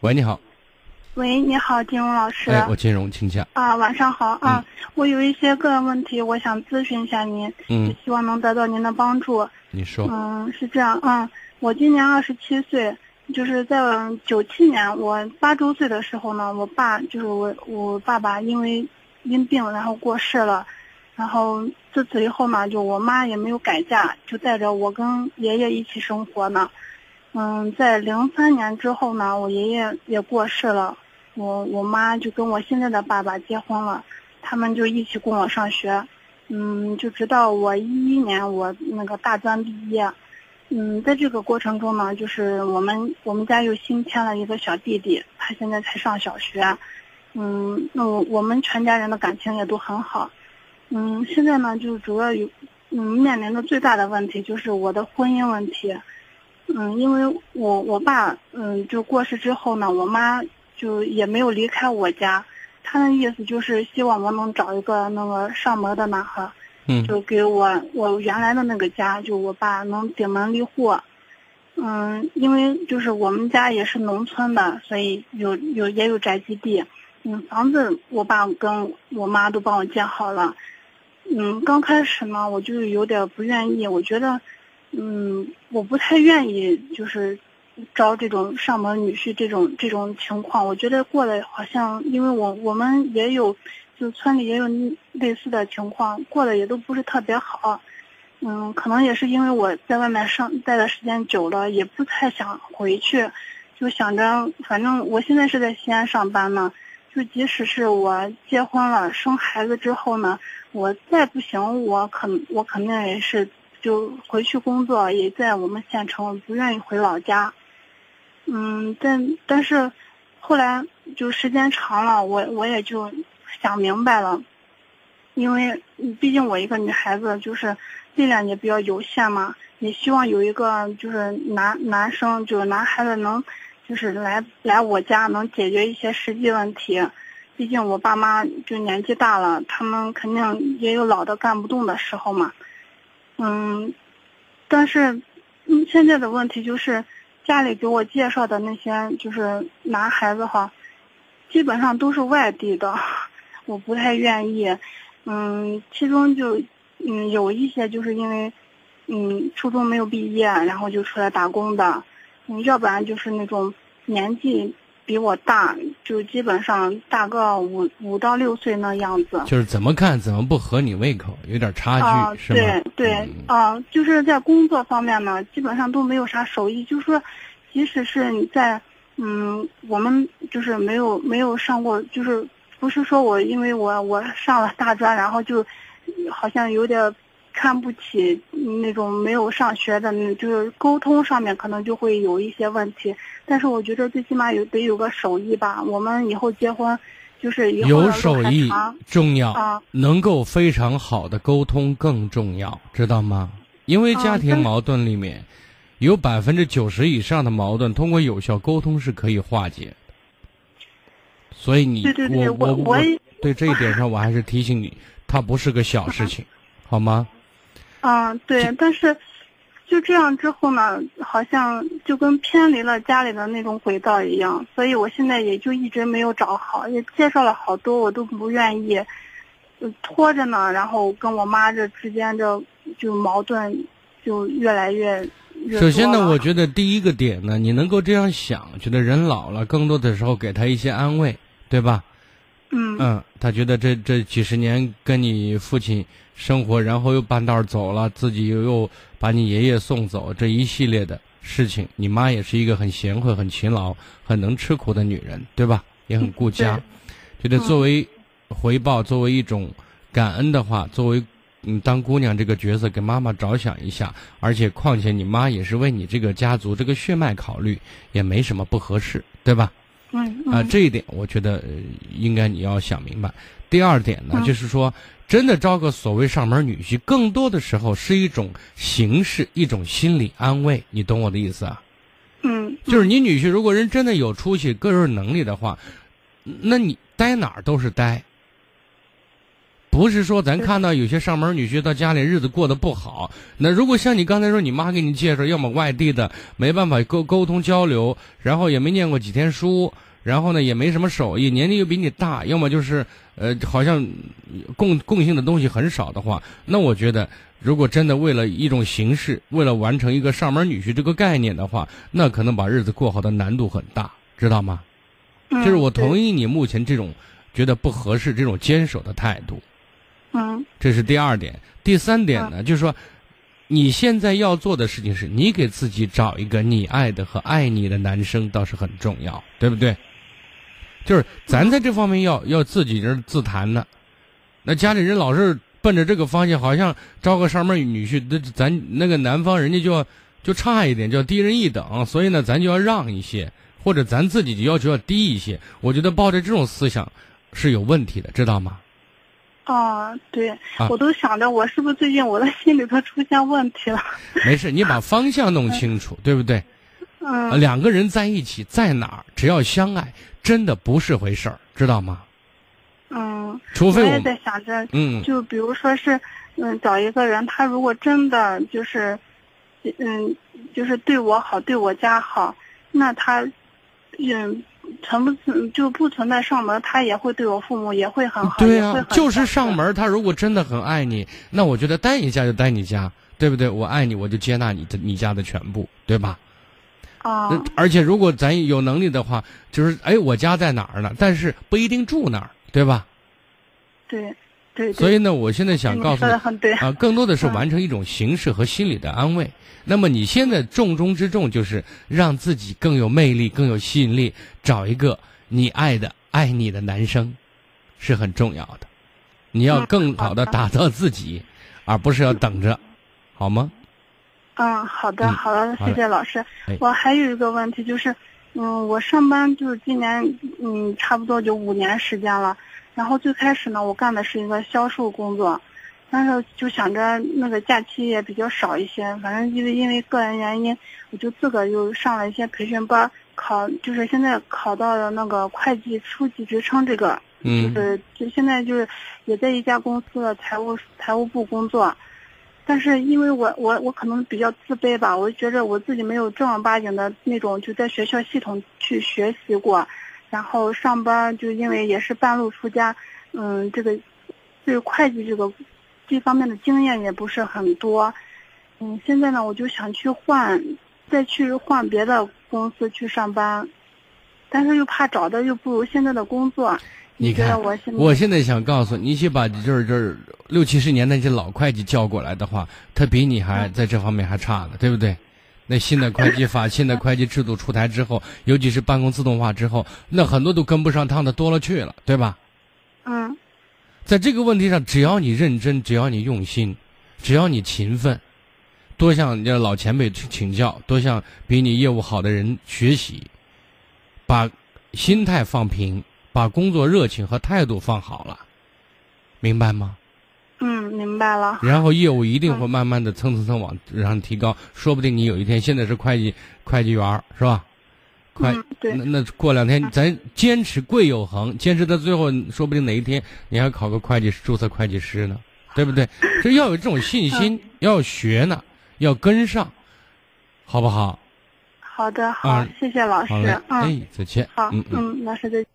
喂，你好。喂，你好，金融老师。哎，我金融，请讲。啊，晚上好啊，我有一些个人问题，我想咨询一下您，嗯，希望能得到您的帮助。你说。嗯，是这样，嗯，我今年二十七岁，就是在九七年我八周岁的时候呢，我爸就是我我爸爸因为因病然后过世了，然后自此以后嘛，就我妈也没有改嫁，就带着我跟爷爷一起生活呢。嗯，在零三年之后呢，我爷爷也过世了，我我妈就跟我现在的爸爸结婚了，他们就一起供我上学，嗯，就直到我一一年我那个大专毕业，嗯，在这个过程中呢，就是我们我们家又新添了一个小弟弟，他现在才上小学，嗯，那我我们全家人的感情也都很好，嗯，现在呢就主要有，嗯，面临的最大的问题就是我的婚姻问题。嗯，因为我我爸嗯就过世之后呢，我妈就也没有离开我家，他的意思就是希望我能找一个那个上门的男孩，嗯，就给我我原来的那个家，就我爸能顶门立户，嗯，因为就是我们家也是农村的，所以有有也有宅基地，嗯，房子我爸跟我妈都帮我建好了，嗯，刚开始呢我就有点不愿意，我觉得。嗯，我不太愿意，就是招这种上门女婿这种这种情况。我觉得过得好像，因为我我们也有，就村里也有类似的情况，过得也都不是特别好。嗯，可能也是因为我在外面上待的时间久了，也不太想回去，就想着反正我现在是在西安上班呢，就即使是我结婚了生孩子之后呢，我再不行，我肯我肯定也是。就回去工作，也在我们县城，不愿意回老家。嗯，但但是后来就时间长了，我我也就想明白了，因为毕竟我一个女孩子，就是力量也比较有限嘛，也希望有一个就是男男生，就是男孩子能就是来来我家能解决一些实际问题。毕竟我爸妈就年纪大了，他们肯定也有老的干不动的时候嘛。嗯，但是，嗯，现在的问题就是，家里给我介绍的那些就是男孩子哈，基本上都是外地的，我不太愿意。嗯，其中就嗯有一些就是因为嗯初中没有毕业，然后就出来打工的，嗯，要不然就是那种年纪。比我大，就基本上大个五五到六岁那样子。就是怎么看怎么不合你胃口，有点差距，是吗？对对，啊，就是在工作方面呢，基本上都没有啥手艺。就是说，即使是你在，嗯，我们就是没有没有上过，就是不是说我因为我我上了大专，然后就好像有点。看不起那种没有上学的，就是沟通上面可能就会有一些问题。但是我觉得最起码有得有个手艺吧。我们以后结婚，就是有手艺重要，能够非常好的沟通更重要，知道吗？因为家庭矛盾里面，有百分之九十以上的矛盾通过有效沟通是可以化解的。所以你我我我对这一点上我还是提醒你，它不是个小事情，好吗？嗯，对，但是就这样之后呢，好像就跟偏离了家里的那种轨道一样，所以我现在也就一直没有找好，也介绍了好多，我都不愿意，拖着呢。然后跟我妈这之间这就矛盾就越来越。首先呢，我觉得第一个点呢，你能够这样想，觉得人老了，更多的时候给他一些安慰，对吧？嗯嗯，他觉得这这几十年跟你父亲生活，然后又半道走了，自己又又把你爷爷送走，这一系列的事情，你妈也是一个很贤惠、很勤劳、很能吃苦的女人，对吧？也很顾家，觉得作为回报，作为一种感恩的话，作为嗯当姑娘这个角色给妈妈着想一下，而且况且你妈也是为你这个家族这个血脉考虑，也没什么不合适，对吧？嗯啊，这一点我觉得应该你要想明白。第二点呢，就是说，真的招个所谓上门女婿，更多的时候是一种形式，一种心理安慰。你懂我的意思啊？嗯，就是你女婿如果人真的有出息、个人能力的话，那你待哪儿都是待。不是说咱看到有些上门女婿到家里日子过得不好，那如果像你刚才说，你妈给你介绍，要么外地的没办法沟沟通交流，然后也没念过几天书，然后呢也没什么手艺，年龄又比你大，要么就是呃好像共共性的东西很少的话，那我觉得如果真的为了一种形式，为了完成一个上门女婿这个概念的话，那可能把日子过好的难度很大，知道吗？嗯就是我同意你目前这种觉得不合适这种坚守的态度。嗯这是第二点。第三点呢，就是说，你现在要做的事情是你给自己找一个你爱的和爱你的男生，倒是很重要，对不对？就是咱在这方面要要自己人自谈呢。那家里人老是奔着这个方向，好像招个上门女婿，那咱那个男方人家就要就差一点，就要低人一等，所以呢，咱就要让一些，或者咱自己就要求要低一些。我觉得抱着这种思想是有问题的，知道吗？哦，对，啊我都想着我是不是最近我的心里头出现问题了？没事，你把方向弄清楚，对不对？呃嗯两个人在一起，在哪儿，只要相爱，真的不是回事儿，知道吗？嗯，除非我，我也在想着，嗯，就比如说是，嗯，找一个人，他如果真的就是，嗯，就是对我好，对我家好，那他，嗯，存不存就不存在上门，他也会对我父母也会很好，对呀、也会很就是。上门。他如果真的很爱你，那我觉得待你家就待你家，对不对？我爱你，我就接纳你的你家的全部，对吧？啊、呃而且如果咱有能力的话，就是哎，我家在哪儿呢？但是不一定住哪儿，对吧？对，对对。所以呢，我现在想告诉你说的很对。啊，更多的是嗯完成一种形式和心理的安慰。那么你现在重中之重就是让自己更有魅力、更有吸引力，找一个你爱的、爱你的男生，是很重要的。你要嗯更好的打造自己，而不是要等着，好吗？嗯，好的，嗯好的，谢谢老师哎。我还有一个问题就是，嗯，我上班就是今年，嗯，差不多就五年时间了。然后最开始呢，我干的是一个销售工作，但是就想着那个假期也比较少一些，反正因为因为个人原因，我就自个儿又上了一些培训班，考就是现在考到了那个会计初级职称这个，嗯。就是就现在就是也在一家公司的财务财务部工作，但是因为我我我可能比较自卑吧，我就觉着我自己没有正儿八经的那种就在学校系统去学习过，然后上班就因为也是半路出家，嗯，这个对会计这个这方面的经验也不是很多，嗯，现在呢我就想去换，再去换别的公司去上班，但是又怕找的又不如现在的工作。你看我现在我现在想告诉你，你去把就是就是六七十年代这些老会计叫过来的话，他比你还嗯在这方面还差呢，对不对？那新的会计法、新的会计制度出台之后，尤其是办公自动化之后，那很多都跟不上趟的多了去了，对吧？嗯在这个问题上，只要你认真，只要你用心，只要你勤奋，多向你的老前辈去请教，多向比你业务好的人学习，把心态放平，把工作热情和态度放好了，明白吗？嗯，明白了。然后业务一定会慢慢的蹭蹭蹭往上提高，说不定你有一天现在是会计会计员是吧？快嗯，对那那过两天咱坚持贵有恒，坚持到最后，说不定哪一天你还考个会计师注册会计师呢，对不对？这要有这种信心，要学呢，要跟上，好不好？好的，好，啊谢谢老师哎，再见。好，嗯嗯。嗯，老师再见。